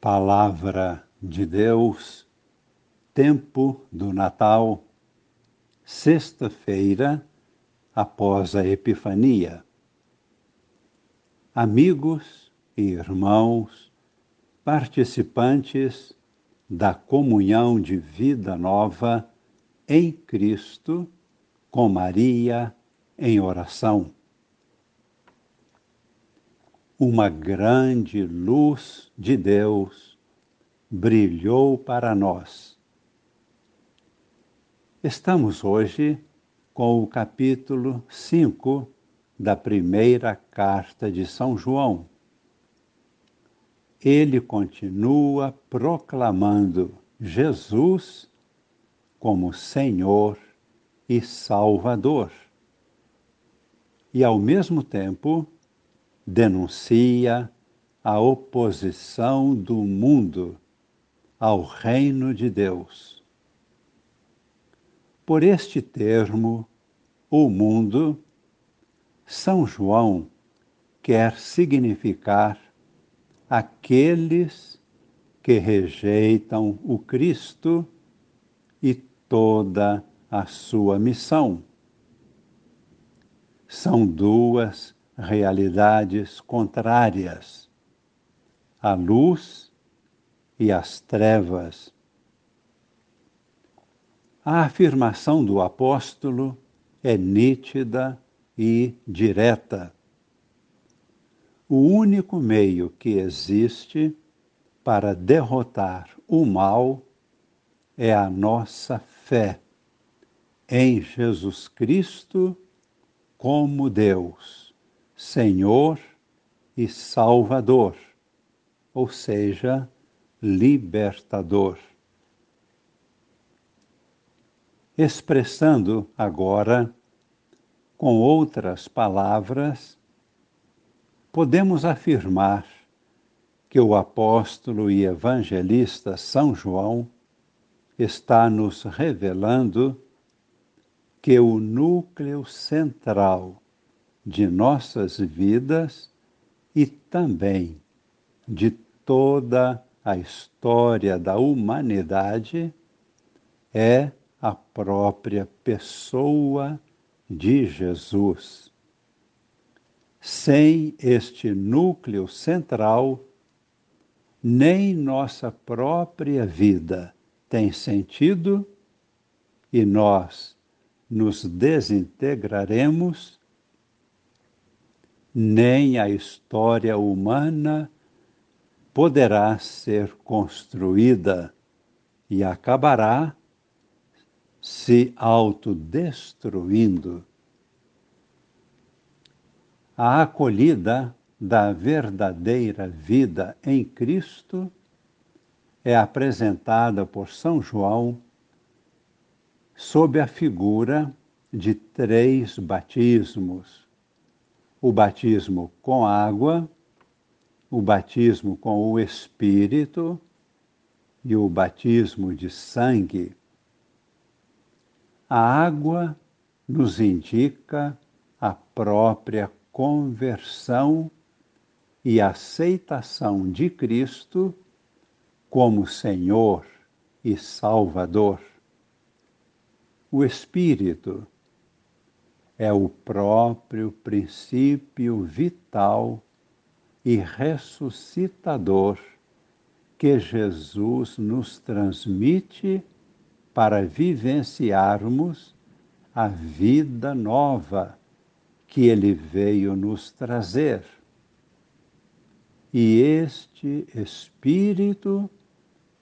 Palavra de Deus, tempo do Natal, sexta-feira após a Epifania. Amigos e irmãos, participantes da comunhão de vida nova em Cristo, com Maria em oração uma grande luz de Deus brilhou para nós. Estamos hoje com o capítulo 5 da primeira carta de São João. Ele continua proclamando Jesus como Senhor e Salvador. E, ao mesmo tempo, denuncia a oposição do mundo ao reino de Deus. Por este termo, o mundo, São João quer significar aqueles que rejeitam o Cristo e toda a sua missão. São duas realidades contrárias, a luz e as trevas. A afirmação do apóstolo é nítida e direta. O único meio que existe para derrotar o mal é a nossa fé em Jesus Cristo como Deus. Senhor e Salvador, ou seja, libertador. Expressando agora com outras palavras, podemos afirmar que o apóstolo e evangelista São João está nos revelando que o núcleo central de nossas vidas e também de toda a história da humanidade é a própria pessoa de Jesus. Sem este núcleo central, nem nossa própria vida tem sentido e nós nos desintegraremos nem a história humana poderá ser construída e acabará se autodestruindo. A acolhida da verdadeira vida em Cristo é apresentada por São João sob a figura de três batismos o batismo com água, o batismo com o Espírito e o batismo de sangue. A água nos indica a própria conversão e aceitação de Cristo como Senhor e Salvador. O Espírito é o próprio princípio vital e ressuscitador que Jesus nos transmite para vivenciarmos a vida nova que ele veio nos trazer. E este Espírito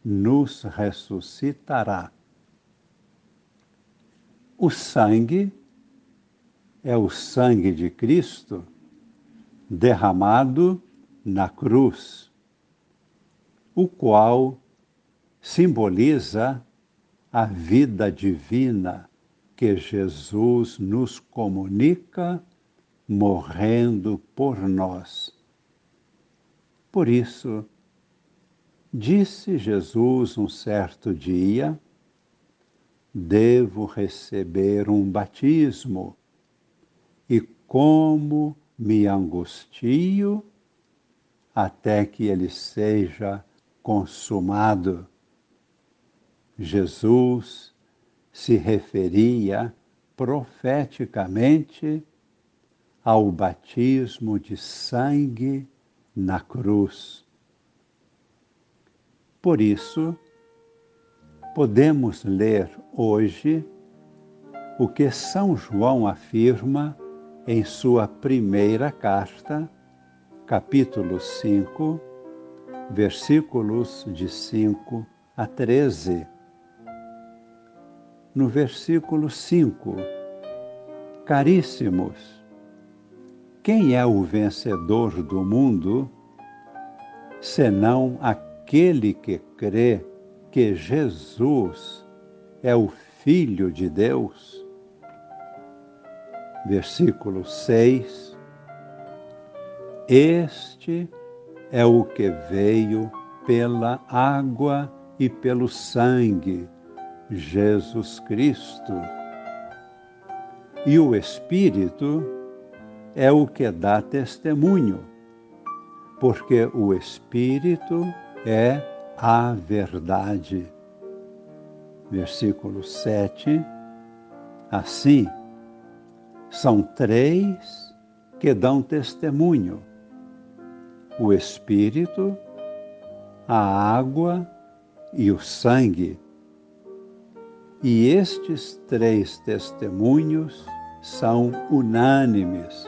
nos ressuscitará. O sangue é o sangue de Cristo derramado na cruz, o qual simboliza a vida divina que Jesus nos comunica morrendo por nós. Por isso, disse Jesus um certo dia: Devo receber um batismo e como me angustio até que ele seja consumado. Jesus se referia profeticamente ao batismo de sangue na cruz. Por isso, podemos ler hoje o que São João afirma em sua primeira carta, capítulo 5, versículos de 5 a 13. No versículo 5, Caríssimos, quem é o vencedor do mundo, senão aquele que crê que Jesus é o Filho de Deus? Versículo 6. Este é o que veio pela água e pelo sangue, Jesus Cristo. E o Espírito é o que dá testemunho, porque o Espírito é a verdade. Versículo 7. Assim, são três que dão testemunho: o Espírito, a água e o sangue. E estes três testemunhos são unânimes,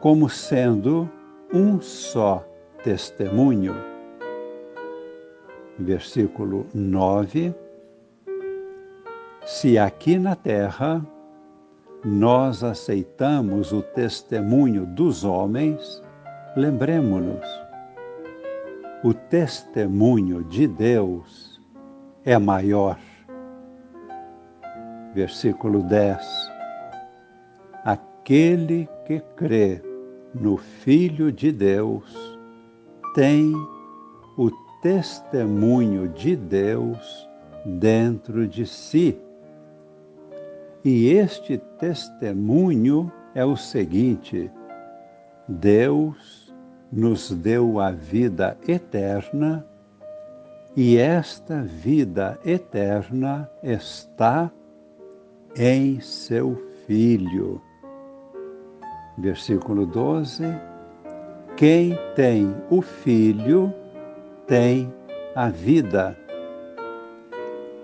como sendo um só testemunho. Versículo 9: Se aqui na terra nós aceitamos o testemunho dos homens, lembremos-nos, o testemunho de Deus é maior. Versículo 10. Aquele que crê no Filho de Deus tem o testemunho de Deus dentro de si. E este testemunho é o seguinte: Deus nos deu a vida eterna e esta vida eterna está em seu Filho. Versículo 12: Quem tem o Filho tem a vida.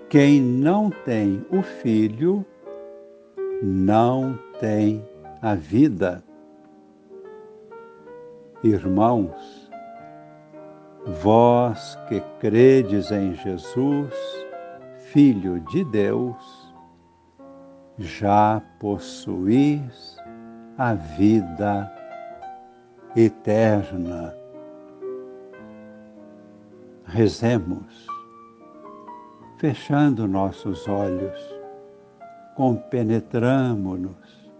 Quem não tem o Filho não tem a vida. Irmãos, vós que credes em Jesus, Filho de Deus, já possuís a vida eterna. Rezemos, fechando nossos olhos compenetramo-nos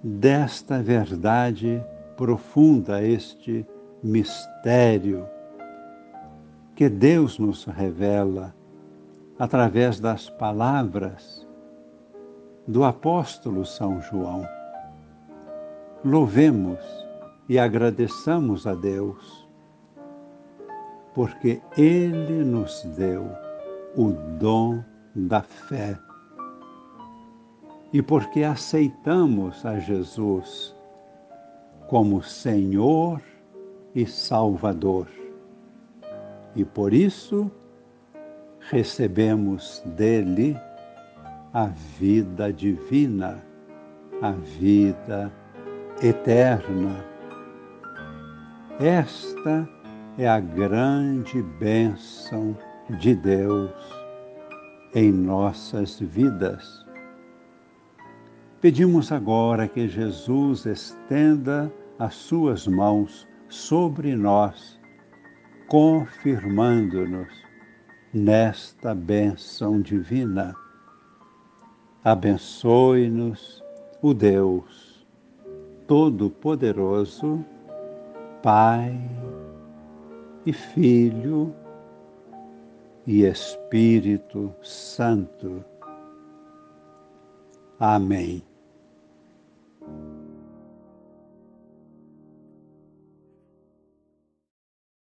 desta verdade profunda, este mistério que Deus nos revela através das palavras do apóstolo São João. Louvemos e agradeçamos a Deus, porque Ele nos deu o dom da fé e porque aceitamos a Jesus como Senhor e Salvador. E por isso recebemos dele a vida divina, a vida eterna. Esta é a grande bênção de Deus em nossas vidas Pedimos agora que Jesus estenda as suas mãos sobre nós, confirmando-nos nesta bênção divina. Abençoe-nos o Deus Todo-Poderoso, Pai e Filho e Espírito Santo. Amém. thank you